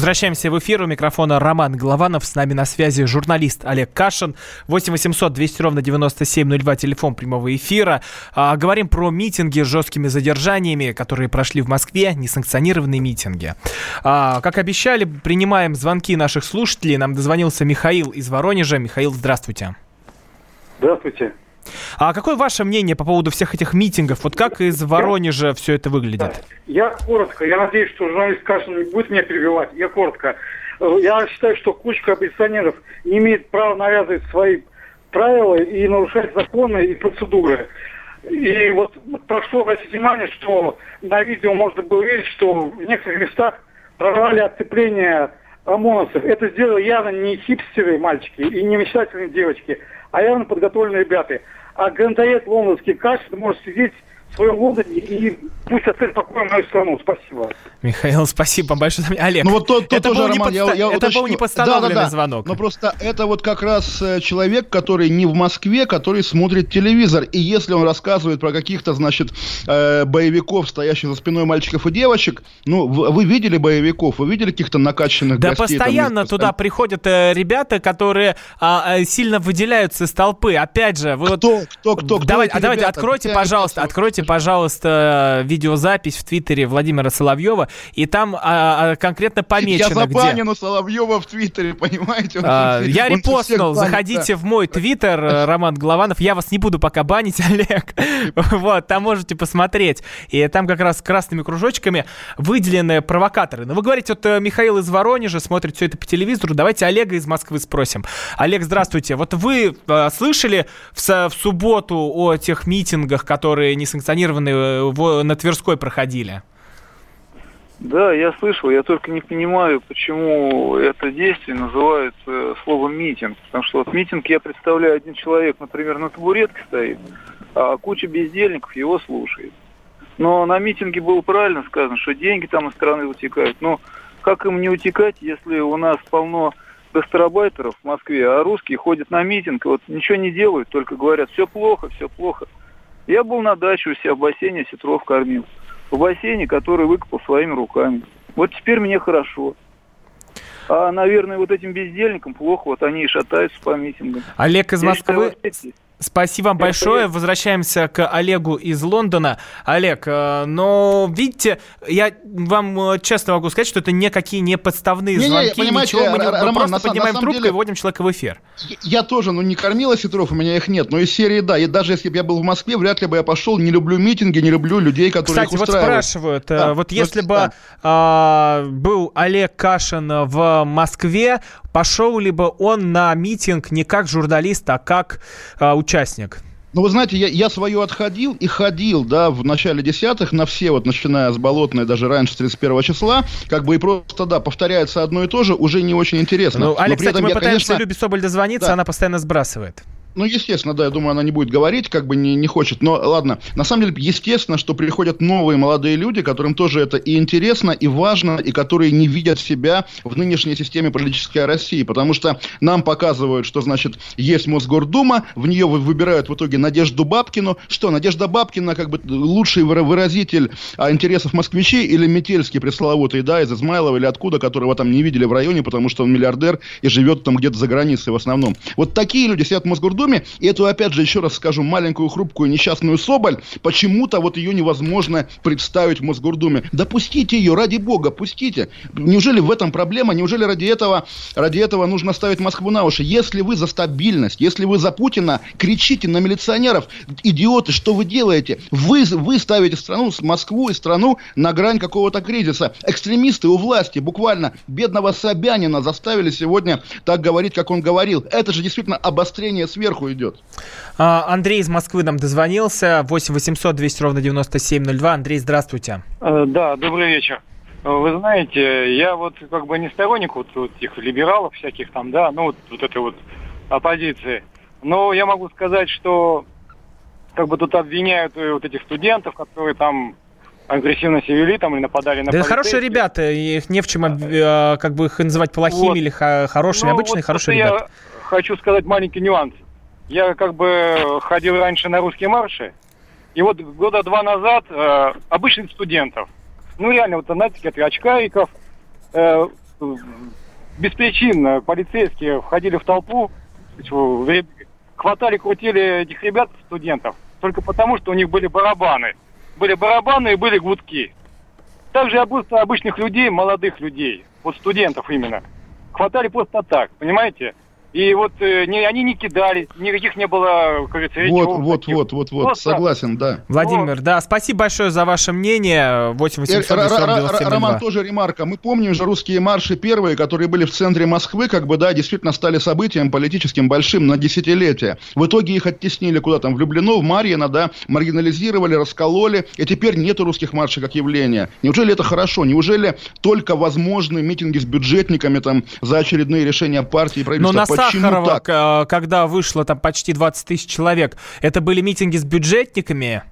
Возвращаемся в эфир. У микрофона Роман Голованов. С нами на связи журналист Олег Кашин. 8 800 200 ровно 9702, телефон прямого эфира. А, говорим про митинги с жесткими задержаниями, которые прошли в Москве, несанкционированные митинги. А, как обещали, принимаем звонки наших слушателей. Нам дозвонился Михаил из Воронежа. Михаил, здравствуйте. Здравствуйте. А какое ваше мнение по поводу всех этих митингов? Вот как из Воронежа все это выглядит? Я коротко, я надеюсь, что журналист Кашин не будет меня перебивать. Я коротко. Э, Я считаю, что кучка оппозиционеров не имеет права навязывать свои правила и нарушать законы и процедуры. И вот прошу обратить внимание, что на видео можно было видеть, что в некоторых местах прорвали отцепление ОМОНовцев. Это сделали явно не хипстеры мальчики и не мечтательные девочки, а явно подготовленные ребята. А грантоед лондонский Кашин может сидеть в своем Лондоне и пусть оставит покой мою страну. Спасибо. Михаил, спасибо большое. Олег, Ну вот тот, тот это, тоже, был не Роман, я- подста- я это был уточню. не подстановленный Да-да-да. звонок. Но просто это вот как раз э, человек, который не в Москве, который смотрит телевизор. И если он рассказывает про каких-то, значит, э, боевиков, стоящих за спиной мальчиков и девочек, ну, вы видели боевиков, вы видели каких-то накачанных Да гостей? там, постоянно из- туда приходят э, ребята, которые а, а, сильно выделяются из толпы. Опять же, вы вот... Кто, кто, кто, кто Давайте, эти а давайте ребята? откройте, пожалуйста, просят? Откройте, пожалуйста, видеозапись в Твиттере Владимира Соловьева, и там а, а, конкретно помечено, Я где. забанен у Соловьева в Твиттере, понимаете? Он А, Я он всех репостнул, банит, заходите да. в мой твиттер, э, Роман Голованов. Я вас не буду пока банить, Олег. Вот, там можете посмотреть. И там как раз красными кружочками выделены провокаторы. Но вы говорите, вот э, Михаил из Воронежа смотрит все это по телевизору. Давайте Олега из Москвы спросим. Олег, здравствуйте. Вот вы э, слышали в, субботу о тех митингах, которые несанкционированные э, в- на Тверской проходили? Да, я слышал, я только не понимаю, почему это действие называют э, словом митинг. Потому что вот митинг я представляю, один человек, например, на табуретке стоит, а куча бездельников его слушает. Но на митинге было правильно сказано, что деньги там из страны утекают. Но как им не утекать, если у нас полно гастарбайтеров в Москве, а русские ходят на митинг, вот ничего не делают, только говорят, все плохо, все плохо. Я был на даче у себя в бассейне, сетров кормил. В бассейне, который выкопал своими руками. Вот теперь мне хорошо. А, наверное, вот этим бездельникам плохо, вот они и шатаются по митингам. Олег из Я считаю, Москвы. вот эти- Спасибо вам большое. я- Возвращаемся к Олегу из Лондона. Олег, э, но видите, я вам э, честно могу сказать, что это никакие не подставные Не-не, звонки, понимаете, ничего. Мы, не- Р- мы Роман, просто на на поднимаем самом трубку деле- и вводим человека в эфир. Я тоже, ну, не кормил осетров, у меня их нет. Но из серии, да. И даже если бы я был в Москве, вряд ли бы я пошел. Не люблю митинги, не люблю людей, которые Кстати, их вот устраивают. спрашивают, э, Да, вот если бы да. а, был Олег Кашин в Москве, пошел ли бы он на митинг не как журналист, а как а, участник? Ну, вы знаете, я, я свое отходил и ходил, да, в начале десятых на все, вот начиная с Болотной, даже раньше, с 31 числа, как бы и просто, да, повторяется одно и то же, уже не очень интересно. Ну, при кстати, мы я, пытаемся конечно, Любе Соболь дозвониться, Да. она постоянно сбрасывает. Ну, естественно, да, я думаю, она не будет говорить, как бы не, не хочет. Но ладно, на самом деле, естественно, что приходят новые молодые люди, которым тоже это и интересно, и важно, и которые не видят себя в нынешней системе политической России. Потому что нам показывают, что, значит, есть Мосгордума, в нее вы- выбирают в итоге Надежду Бабкину. Что, Надежда Бабкина как бы лучший выра- выразитель а, интересов москвичей или Метельский пресловутый, да, из Измайлова или откуда, которого там не видели в районе, потому что он миллиардер и живет там где-то за границей в основном. Вот такие люди сидят в Мосгордуме, и эту, опять же, еще раз скажу, маленькую, хрупкую, несчастную Соболь, почему-то вот ее невозможно представить в Мосгордуме. Да пустите ее, ради бога, пустите. Неужели в этом проблема? Неужели ради этого, ради этого нужно ставить Москву на уши? Если вы за стабильность, если вы за Путина, кричите на милиционеров, идиоты, что вы делаете? Вы, вы ставите страну, Москву и страну на грань какого-то кризиса. Экстремисты у власти буквально бедного Собянина заставили сегодня так говорить, как он говорил. Это же действительно обострение сверху идет. А, Андрей из Москвы нам дозвонился. 8 800 200 ровно 9702. Андрей, здравствуйте. Э, Да, добрый вечер. Э, Вы знаете, я вот как бы не сторонник вот, вот этих либералов всяких там, да, ну вот, вот этой вот оппозиции. Но я могу сказать, что как бы тут обвиняют э, вот этих студентов, которые там агрессивно себя вели там или нападали на Да хорошие ребята, их не в чем как бы их называть плохими Вот. или хорошими, Ну, обычные вот хорошие ребята. Я хочу сказать маленький нюанс. Я как бы ходил раньше на русские марши, и вот года два назад э, обычных студентов, ну реально, вот знаете, таких очкариков, э, беспричинно полицейские входили в толпу, ряд- хватали, крутили этих ребят, студентов, только потому, что у них были барабаны. Были барабаны и были гудки. Также обы- обычных людей, молодых людей, вот студентов именно, хватали просто так, понимаете? И вот э, не, они не кидали, никаких не было, как говорится, Вот, речевых вот, таких. вот, вот, вот, Просто- согласен, да. Владимир, да, спасибо большое за ваше мнение. 8 800 Р- 240 Р- Р- 97 Роман, 02. тоже ремарка. Мы помним же русские марши первые, которые были в центре Москвы, как бы, да, действительно стали событием политическим большим на десятилетия. В итоге их оттеснили куда там, в Люблино, в Марьино, да, маргинализировали, раскололи, и теперь нету русских маршей как явления. Неужели это хорошо? Неужели только возможны митинги с бюджетниками там за очередные решения партии и Но правительства? на Сахарова, к- когда вышло там почти 20 тысяч человек, это были митинги с бюджетниками?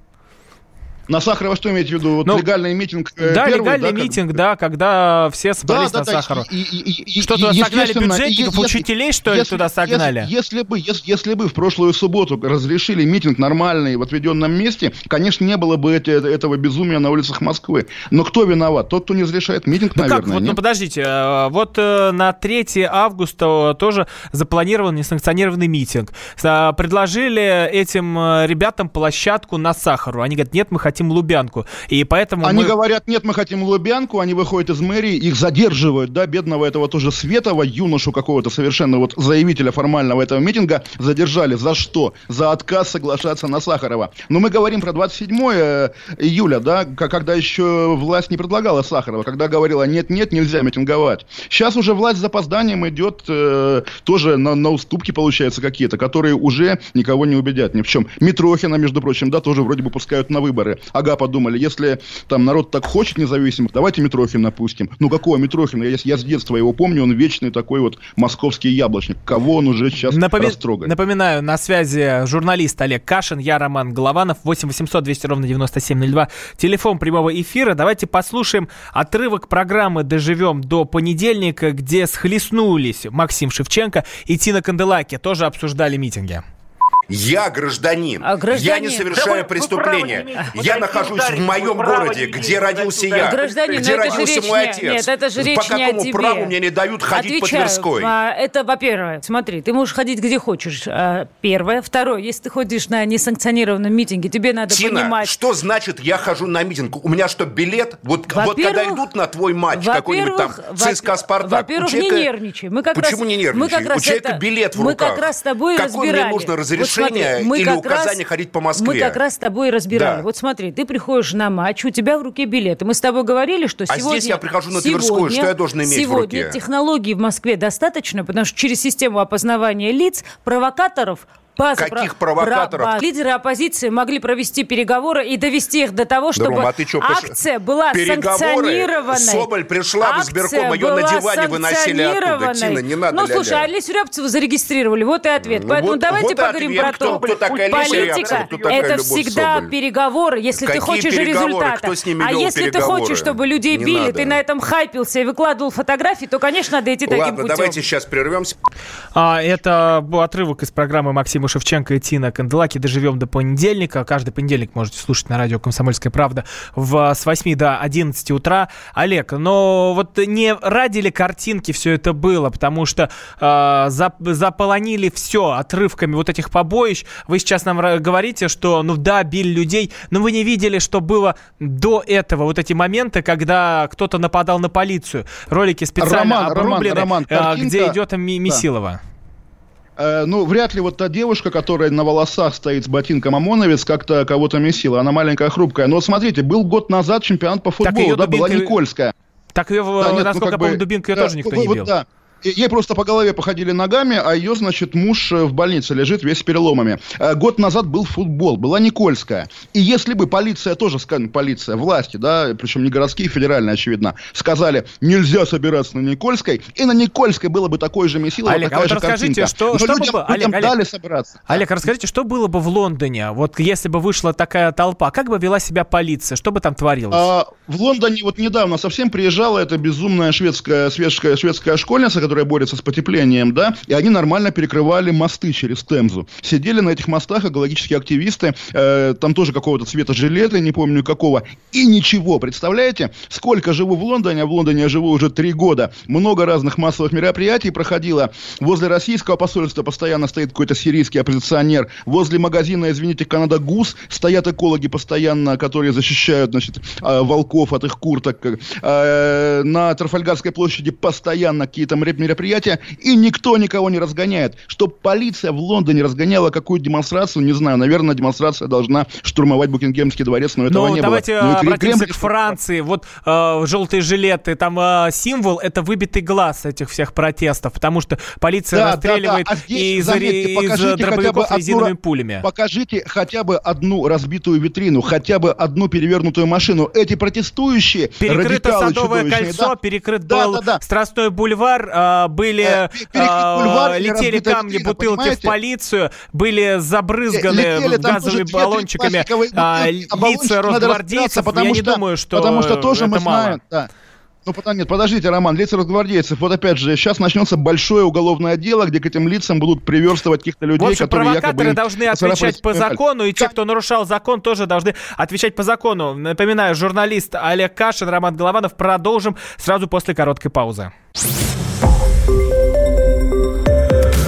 На Сахарова что имеете в виду? Вот Ну, легальный митинг э, да, первый, легальный да, как митинг, бы? да, когда все собрались Да, на да, Сахарова. и- и- и- и- Что, и- туда согнали и бюджетников, если- учителей, что ли, если- туда согнали? Если, если бы, если, если бы в прошлую субботу разрешили митинг нормальный в отведенном месте, конечно, не было бы эти- этого безумия на улицах Москвы. Но кто виноват? Тот, кто не разрешает митинг, Ну наверное, как, вот, ну нет? подождите, э, вот э, на 3 августа тоже запланирован несанкционированный митинг. Предложили этим э, ребятам площадку на Сахару. Они говорят, нет, мы хотим Лубянку. И поэтому Они мы... говорят, нет, мы хотим Лубянку, они выходят из мэрии, их задерживают, да, бедного этого тоже Светова, юношу какого-то совершенно вот заявителя формального этого митинга, задержали. За что? За отказ соглашаться на Сахарова. Но мы говорим про 27 июля, да, когда еще власть не предлагала Сахарова, когда говорила, нет-нет, нельзя митинговать. Сейчас уже власть с запозданием идет э, тоже на, на уступки, получается, какие-то, которые уже никого не убедят ни в чем. Митрохина, между прочим, да, тоже вроде бы пускают на выборы. Ага, подумали, если там народ так хочет независимых, давайте Митрохина пустим. Ну, какого Митрохина? Я, я с детства его помню, он вечный такой вот московский яблочник. Кого он уже сейчас Напоми- растрогает? Напоминаю, на связи журналист Олег Кашин, я Роман Голованов, 8 800 200 ровно 9702, телефон прямого эфира. Давайте послушаем отрывок программы «Доживем до понедельника», где схлестнулись Максим Шевченко и Тина Канделаки, тоже обсуждали митинги. Я гражданин. А, гражданин. Я не совершаю Да вы- преступления. не. Я нахожусь ударить, в моем городе, где родился я. Гражданин, где но это же родился речь мой не- отец. нет, это же речь По не о какому тебе. праву мне не дают ходить по Отвечаю. Тверской? А, Это, во-первых, смотри, ты можешь ходить где хочешь. а, Первое. Второе, если ты ходишь на несанкционированном митинге, тебе надо Тина, понимать... что значит я хожу на митинг? У меня что, билет? Вот, вот когда идут на твой матч какой-нибудь там ЦСКА Спартак, Во-первых, человека- не нервничай. Мы как Почему раз, не нервничай? Мы как раз у человека это- билет в Мы руках. как раз с тобой и Какое разбирали. мне нужно Вот разрешение смотри, мы или как указание раз- ходить по Москве? Мы как раз с тобой разбирали. Да. Вот смотри, ты приходишь на матч, у тебя в руке билет. И мы с тобой говорили, что А сегодня... здесь я прихожу на Тверскую, что я должен иметь в Сегодня руке? технологий в Москве достаточно, потому что через систему опознавания лиц провокаторов база Каких про- провокаторов? про- Лидеры оппозиции могли провести переговоры и довести их до того, чтобы Ром, а ты чё, акция была санкционированной. Соболь пришла в Акция избирком, её на была диване выносили оттуда. Тина, не надо Ну, ля-ля. слушай, Олесю Рябцеву зарегистрировали, вот и ответ. Ну, Поэтому вот- давайте вот поговорим ответ. про Кто- то. кто такая Политика кто такая это Любовь всегда Соболь? переговоры, если ты Какие хочешь переговоры? результата. Кто с ними а вел если ты хочешь, чтобы людей Не били, надо. ты на этом хайпился и выкладывал фотографии, то, конечно, надо идти таким Ладно, путем. давайте сейчас прервемся. А, это был отрывок из программы Максима Шевченко и Тина Канделаки «Доживем до понедельника». Каждый понедельник можете слушать на радио «Комсомольская правда» в, с 8 до 11 утра. Олег, но вот не ради ли картинки все это было? Потому что э, зап- заполонили все отрывками вот этих побоищ. Вы сейчас нам говорите, что, ну да, били людей, но вы не видели, что было до этого. Вот эти моменты, когда кто-то нападал на полицию. Ролики специально Роман, Роман, обрублены, Роман, э, картинка- где идет Ми- Да. Э, ну, вряд ли вот та девушка, которая на волосах стоит с ботинком ОМОНовец, как-то кого-то месила. Она маленькая, хрупкая. Но вот смотрите, был год назад чемпионат по футболу, её да, была дубинкой- Никольская. Так ее, Да, нет, ну, насколько как я помню, бы, дубинкой да, тоже никто вот- не вот бил. да. Ей просто по голове походили ногами, а ее, значит, муж э, в больнице лежит весь с переломами. Э, Год назад был футбол, была Никольская. И если бы полиция тоже, скажем, полиция, власти, да, причем не городские, федеральные, очевидно, сказали, нельзя собираться на Никольской, и на Никольской было бы такое же месило, Олег, а такая вот же расскажите, картинка. что, Но что бы людям, было- Олег, людям Олег, дали собраться. Олег, расскажите, что было бы в Лондоне, вот если бы вышла такая толпа, как бы вела себя полиция, что бы там творилось? А, в Лондоне вот недавно совсем приезжала эта безумная шведская, шведская, шведская школьница, которая борется с потеплением, да, и они нормально перекрывали мосты через Темзу. Сидели на этих мостах экологические активисты, э, там тоже какого-то цвета жилеты, не помню какого, и ничего, представляете? Сколько живу в Лондоне, а в Лондоне я живу уже три года, много разных массовых мероприятий проходило. Возле российского посольства постоянно стоит какой-то сирийский оппозиционер, возле магазина, извините, Канада Гус стоят экологи постоянно, которые защищают, значит, э, волков от их курток. Э, На Трафальгарской площади постоянно какие-то какие-то мероприятия, и никто никого не разгоняет. Чтобы полиция в Лондоне разгоняла какую-то демонстрацию, не знаю, наверное, демонстрация должна штурмовать Букингемский дворец, но этого Ну, не давайте было. Ну, и обратимся Кремль- к Франции. Вот э, желтые жилеты, там э, символ, это выбитый глаз этих всех протестов, потому что полиция Да, да, расстреливает да. А здесь, из, заметьте, из дробовиков резиновыми пулями. Покажите хотя бы одну разбитую витрину, хотя бы одну перевернутую машину. Эти протестующие, Перекрыто Садовое кольцо, да, перекрыт Да, был да, да. Страстной бульвар, э, Э, перекрыт э, и летели камни, бутылки в понимаете? полицию, были забрызганы Летели там газовыми баллончиками пластиковые а, а лица росгвардейцев. потому Я не что- думаю, что Потому что тоже мы мало. знаем, да. Ну, нет, подождите, Роман, лица росгвардейцев. Вот опять же, сейчас начнется большое уголовное дело, где к этим лицам будут приверстывать каких-то людей, В общем, которые провокаторы должны отвечать по закону, и те, кто нарушал закон, тоже должны отвечать по закону. Напоминаю, журналист Олег Кашин, Роман Голованов. Продолжим сразу после короткой паузы.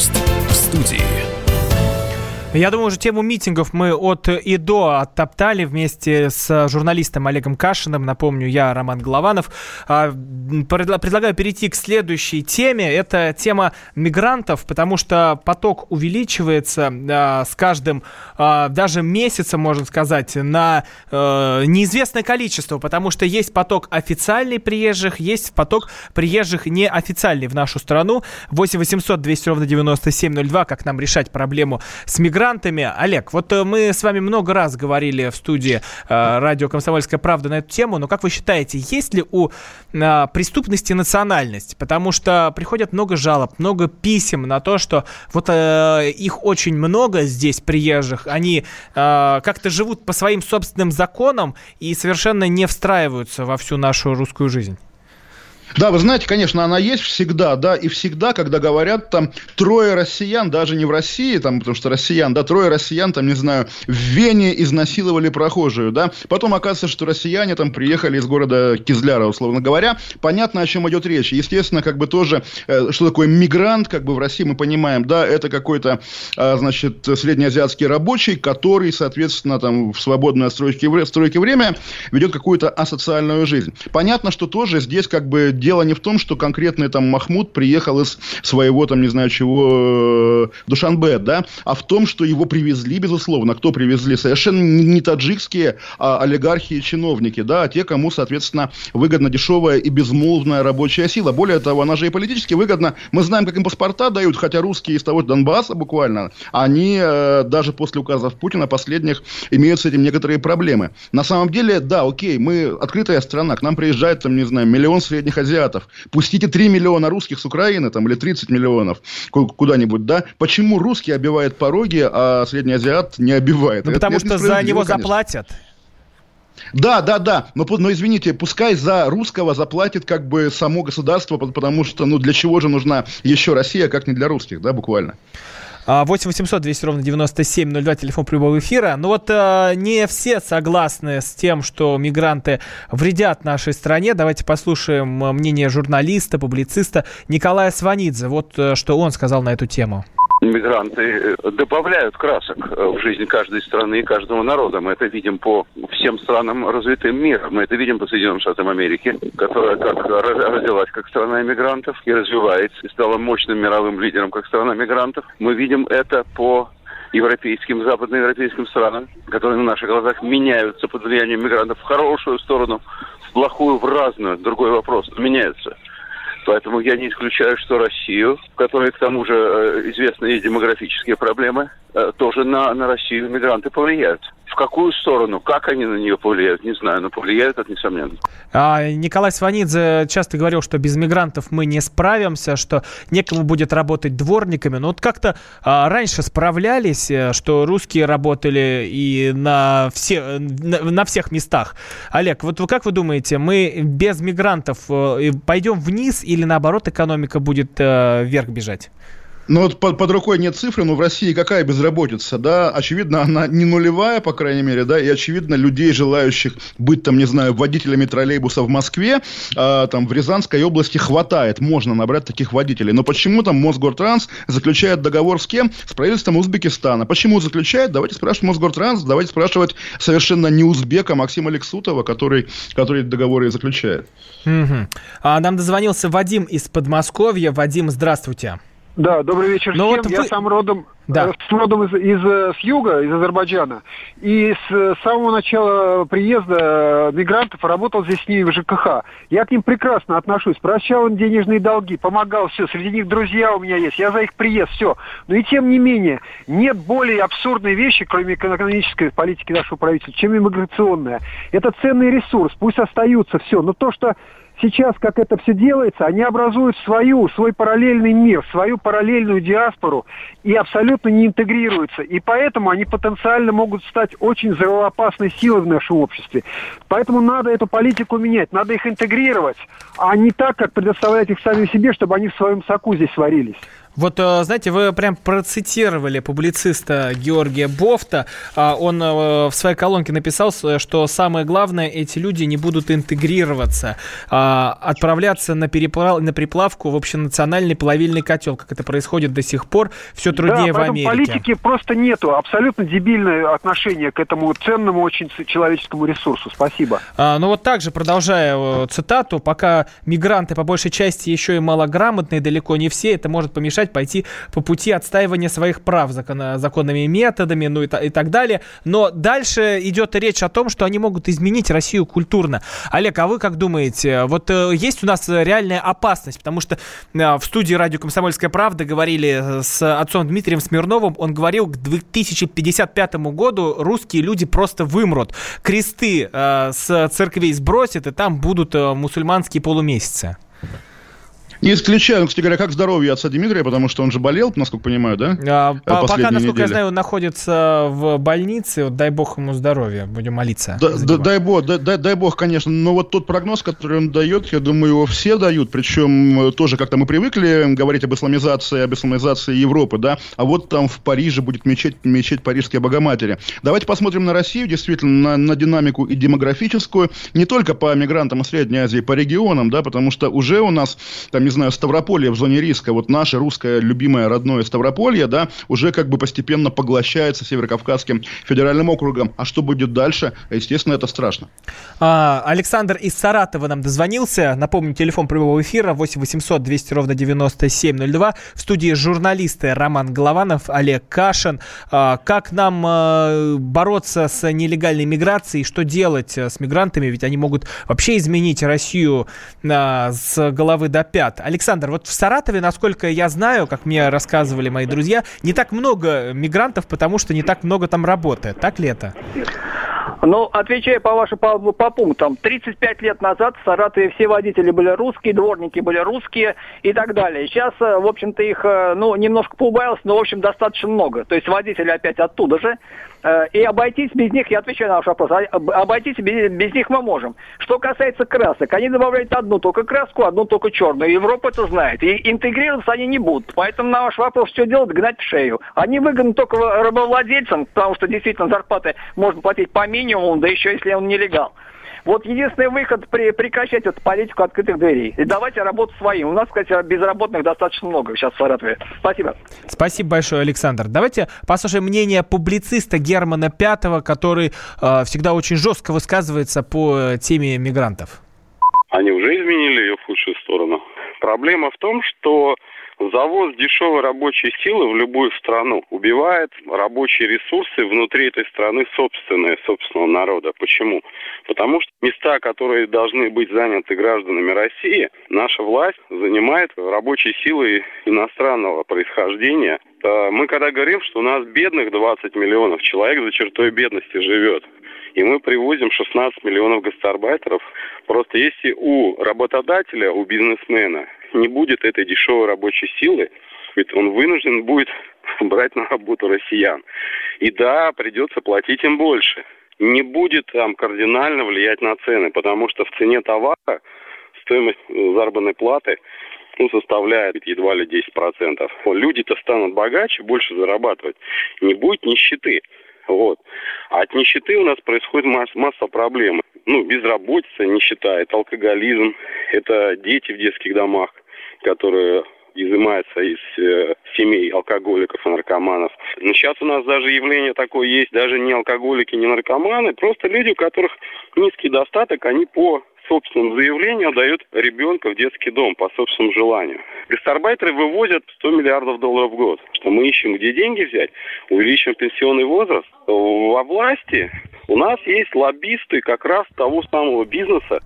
Гость в студии. Я думаю, уже тему митингов мы от и до оттоптали вместе с журналистом Олегом Кашиным. Напомню, я Роман Голованов. А, Предлагаю перейти к следующей теме. Это тема мигрантов, потому что поток увеличивается а, с каждым а, даже месяцем, можно сказать, на э, неизвестное количество, потому что есть поток официальный приезжих, есть поток приезжих неофициальный в нашу страну. 8 800 200 ровно 9702, как нам решать проблему с мигрантами. Олег, вот э, мы с вами много раз говорили в студии э, радио «Комсомольская правда» на эту тему, но как вы считаете, есть ли у э, преступности национальность? Потому что приходят много жалоб, много писем на то, что вот э, их очень много здесь приезжих, они э, как-то живут по своим собственным законам и совершенно не встраиваются во всю нашу русскую жизнь. Да, вы знаете, конечно, она есть всегда, да, и всегда, когда говорят там трое россиян, даже не в России, там, потому что россиян, да, трое россиян, там, не знаю, в Вене изнасиловали прохожую, да, потом оказывается, что россияне там приехали из города Кизляра, условно говоря, понятно, о чем идет речь, естественно, как бы тоже, э, что такое мигрант, как бы в России мы понимаем, да, это какой-то, э, значит, среднеазиатский рабочий, который, соответственно, там, в свободное от стройки, стройки время ведет какую-то асоциальную жизнь. Понятно, что тоже здесь как бы дело не в том, что конкретный там Махмуд приехал из своего там, не знаю чего, э, Душанбе, да, а в том, что его привезли, безусловно. Кто привезли? Совершенно не таджикские а олигархи и чиновники, да, а те, кому, соответственно, выгодна дешевая и безмолвная рабочая сила. Более того, она же и политически выгодна. Мы знаем, как им паспорта дают, хотя русские из того же Донбасса буквально, они э, даже после указов Путина последних имеют с этим некоторые проблемы. На самом деле, да, окей, мы открытая страна, к нам приезжает, там, не знаю, миллион средних азиатов. Пустите 3 миллиона русских с Украины, там, или 30 миллионов ку- куда-нибудь, да? Почему русский обивает пороги, а средний азиат не обивает? Ну, Это- потому это что за него конечно. заплатят. Да, да, да. Но, но извините, пускай за русского заплатит как бы само государство, по- потому что, ну, для чего же нужна еще Россия, как не для русских, да, буквально. А, 8 800 200 ровно 9702, телефон прямого эфира. Ну вот э, не все согласны с тем, что мигранты вредят нашей стране. Давайте послушаем э, мнение журналиста, публициста Николая Сванидзе. Вот э, что он сказал на эту тему. Мигранты э, добавляют красок э, в жизнь каждой страны и каждого народа. Мы это видим по всем странам развитым мира. Мы это видим по Соединенным Штатам Америки, которая как ро- родилась как страна иммигрантов и развивается, и стала мощным мировым лидером как страна мигрантов. Мы видим это по европейским, западноевропейским странам, которые на наших глазах меняются под влиянием мигрантов в хорошую сторону, в плохую, в разную. Другой вопрос, меняются. Поэтому я не исключаю, что Россию, в которой к тому же э, известны есть демографические проблемы, э, тоже на, на Россию мигранты повлияют. В какую сторону, как они на нее повлияют, не знаю, но повлияют это несомненно. А, Николай Сванидзе часто говорил, что без мигрантов мы не справимся, что некому будет работать дворниками. Но вот как-то а, раньше справлялись, э, что русские работали и на, все, на, на всех местах. Олег, вот вы как вы думаете, мы без мигрантов э, пойдем вниз или наоборот экономика будет э, вверх бежать? Ну вот под, под рукой нет цифры, но в России какая безработица, да? Очевидно, она не нулевая, по крайней мере, да, и очевидно, людей, желающих быть там, не знаю, водителями троллейбуса в Москве, а, там в Рязанской области хватает, можно набрать таких водителей. Но почему там Мосгортранс заключает договор с кем? С правительством Узбекистана. Почему заключает? Давайте спрашивать Мосгортранс, давайте спрашивать совершенно не узбека Максима Лексутова, который, который договоры и заключает. Угу. А, нам дозвонился Вадим из Подмосковья. Вадим, здравствуйте. Да, добрый вечер Ну всем. вот Я вы- сам родом, Да. э, с родом из, из, э, с юга, из Азербайджана. И с э, самого начала приезда мигрантов работал здесь с ними в ЖКХ. Я к ним прекрасно отношусь. Прощал им денежные долги, помогал, все. Среди них друзья у меня есть. Я за их приезд, все. Но и тем не менее, нет более абсурдной вещи, кроме экономической политики нашего правительства, чем иммиграционная. Это ценный ресурс. Пусть остаются, все. Но то, что сейчас, как это все делается, они образуют свою, свой параллельный мир, свою параллельную диаспору и абсолютно не интегрируются. И поэтому они потенциально могут стать очень взрывоопасной силой в нашем обществе. Поэтому надо эту политику менять, надо их интегрировать, а не так, как предоставлять их сами себе, чтобы они в своем соку здесь сварились. Вот, э, знаете, вы прям процитировали публициста Георгия Бофта. А, Он э, в своей колонке написал, что самое главное, эти люди не будут интегрироваться, а отправляться на, переплав, на приплавку в общенациональный плавильный котел, как это происходит до сих пор, все труднее да, в Америке. политики просто нету. Абсолютно дебильное отношение к этому ценному очень человеческому ресурсу. Спасибо. А, ну вот также, продолжая э, цитату, пока мигранты по большей части еще и малограмотные, далеко не все, это может помешать пойти по пути отстаивания своих прав закон- законными методами, ну и, и так далее. Но дальше идет речь о том, что они могут изменить Россию культурно. Олег, а вы как думаете, вот э, есть у нас э, реальная опасность? Потому что э, в студии радио «Комсомольская правда» говорили с отцом Дмитрием Смирновым, он говорил, к 2055 году русские люди просто вымрут. Кресты э, с церквей сбросят, и там будут э, мусульманские полумесяцы. Не исключаю, кстати говоря, как здоровье отца Дмитрия, потому что он же болел, насколько понимаю, да? А, по- пока, насколько я знаю, он находится в больнице. Вот дай бог ему здоровья. Будем молиться. Да- дай бог, да- дай, дай бог, конечно. Но вот тот прогноз, который он дает, я думаю, его все дают. Причем э, тоже как-то мы привыкли говорить об исламизации, об исламизации Европы, да. А вот там в Париже будет мечеть, мечеть Парижской Богоматери. Давайте посмотрим на Россию, действительно, на, на динамику и демографическую. Не только по мигрантам из Средней Азии, по регионам, да, потому что уже у нас, там, не знаю, Ставрополье в зоне риска, вот наше русское любимое родное Ставрополье, да, уже как бы постепенно поглощается Северокавказским федеральным округом. А что будет дальше? Естественно, это страшно. А, Александр из Саратова нам дозвонился. Напомню, телефон прямого эфира 8 800 200 ровно 9702. В студии журналисты Роман Голованов, Олег Кашин. А, как нам а, бороться с нелегальной миграцией? Что делать а, с мигрантами? Ведь они могут вообще изменить Россию а, с головы до пят. Александр, вот в Саратове, насколько я знаю, как мне рассказывали мои друзья, не так много мигрантов, потому что не так много там работы. Так ли это? Ну, отвечая по вашим по, по пунктам, 35 лет назад в Саратове все водители были русские, дворники были русские и так далее. Сейчас, э, в общем-то, их, э, ну, немножко поубавилось, но, в общем, достаточно много. То есть водители опять оттуда же. Э, И обойтись без них, я отвечаю на ваш вопрос, а- об- обойтись без, без них мы можем. Что касается красок, они добавляют одну только краску, одну только черную. Европа это знает. И интегрироваться они не будут. Поэтому на ваш вопрос, что делать, гнать в шею. Они выгодны только рабовладельцам, потому что действительно зарплаты можно платить по минимуму, да еще если он нелегал. Вот единственный выход при, прекращать эту политику открытых дверей. И давайте работать своим. У нас, кстати, безработных достаточно много сейчас в Саратове. Спасибо. Спасибо большое, Александр. Давайте послушаем мнение публициста Германа Пятого, который э, всегда очень жестко высказывается по э, теме мигрантов. Они уже изменили ее в худшую сторону. Проблема в том, что Завоз дешевой рабочей силы в любую страну убивает рабочие ресурсы внутри этой страны собственные, собственного народа. Почему? Потому что места, которые должны быть заняты гражданами России, наша власть занимает рабочей силой иностранного происхождения. Мы когда говорим, что у нас бедных 20 миллионов, человек за чертой бедности живет, и мы привозим 16 миллионов гастарбайтеров, просто если у работодателя, у бизнесмена не будет этой дешевой рабочей силы, ведь он вынужден будет брать на работу россиян. И да, придется платить им больше. Не будет там кардинально влиять на цены, потому что в цене товара стоимость э, заработной платы ну, составляет едва ли 10%. Люди-то станут богаче, больше зарабатывать. Не будет нищеты. Вот. А от нищеты у нас происходит масса, масса проблем. Ну, безработица, нищета, это алкоголизм, это дети в детских домах, которые изымаются из э, семей алкоголиков и наркоманов. Но сейчас у нас даже явление такое есть, даже не алкоголики, не наркоманы, просто люди, у которых низкий достаток, они по собственному заявлению дают ребенка в детский дом по собственному желанию. Гастарбайтеры вывозят 100 миллиардов долларов в год. Что мы ищем, где деньги взять, увеличим пенсионный возраст. Во власти у нас есть лоббисты как раз того самого бизнеса,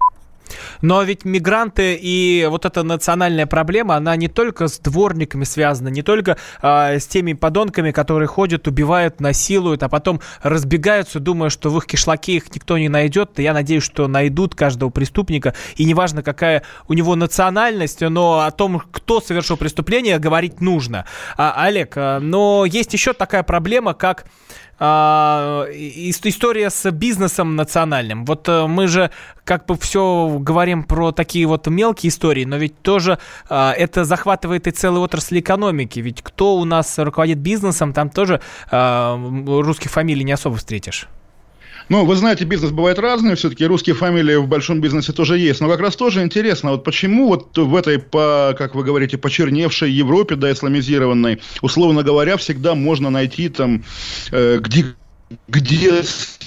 но ведь мигранты и вот эта национальная проблема, она не только с дворниками связана, не только а, с теми подонками, которые ходят, убивают, насилуют, а потом разбегаются, думая, что в их кишлаке их никто не найдет. Я надеюсь, что найдут каждого преступника. И неважно, какая у него национальность, но о том, кто совершил преступление, говорить нужно. А, Олег, а, но есть еще такая проблема, как история с бизнесом национальным. Вот э, мы же как бы все говорим про такие вот мелкие истории, но ведь тоже а, это захватывает и целую отрасль экономики. Ведь кто у нас руководит бизнесом, там тоже а, русских фамилий не особо встретишь. Ну, вы знаете, бизнес бывает разный, все-таки русские фамилии в большом бизнесе тоже есть. Но как раз тоже интересно, вот почему вот в этой, по, как вы говорите, почерневшей Европе, да, исламизированной, условно говоря, всегда можно найти там, э, где где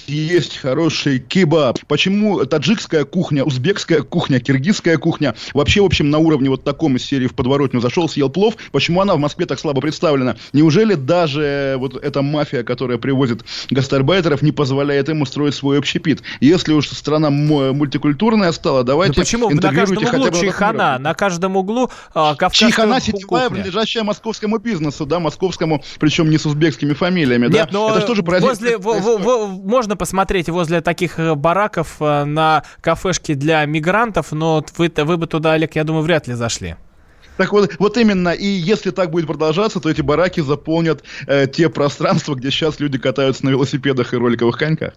есть хороший кебаб. Почему таджикская кухня, узбекская кухня, киргизская кухня вообще, в общем, на уровне вот таком из серии в подворотню зашел, съел плов, почему она в Москве так слабо представлена? Неужели даже вот эта мафия, которая привозит гастарбайтеров, не позволяет им устроить свой общепит? Если уж страна мультикультурная стала, давайте ну почему? На каждом углу чайхана, на каждом углу а, кавказская Чайхана сетевая, принадлежащая московскому бизнесу, да, московскому, причем не с узбекскими фамилиями, Нет, да? Но Это что же возле, в, в, в, можно посмотреть возле таких э, бараков э, на кафешки для мигрантов, но вы, вы бы туда, Олег, я думаю, вряд ли зашли. Так вот, вот именно, и если так будет продолжаться, то эти бараки заполнят э, те пространства, где сейчас люди катаются на велосипедах и роликовых коньках.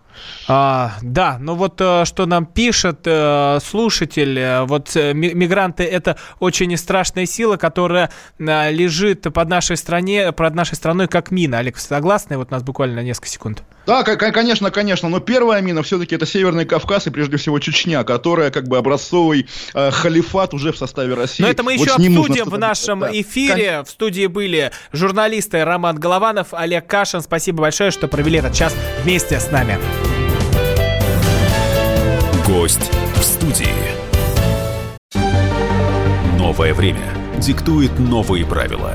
А, да, ну вот э, что нам пишет э, слушатель, э, вот э, мигранты это очень страшная сила, которая лежит под нашей стране, под нашей страной как мина. Олег, согласны? Вот у нас буквально несколько секунд. Да, конечно, конечно, но первая мина все-таки это Северный Кавказ и прежде всего Чечня, которая как бы образцовый э, халифат уже в составе России. Но это мы вот еще обсудим в нашем да. эфире. Кон... В студии были журналисты Роман Голованов, Олег Кашин. Спасибо большое, что провели этот час вместе с нами. Гость в студии. Новое время диктует новые правила.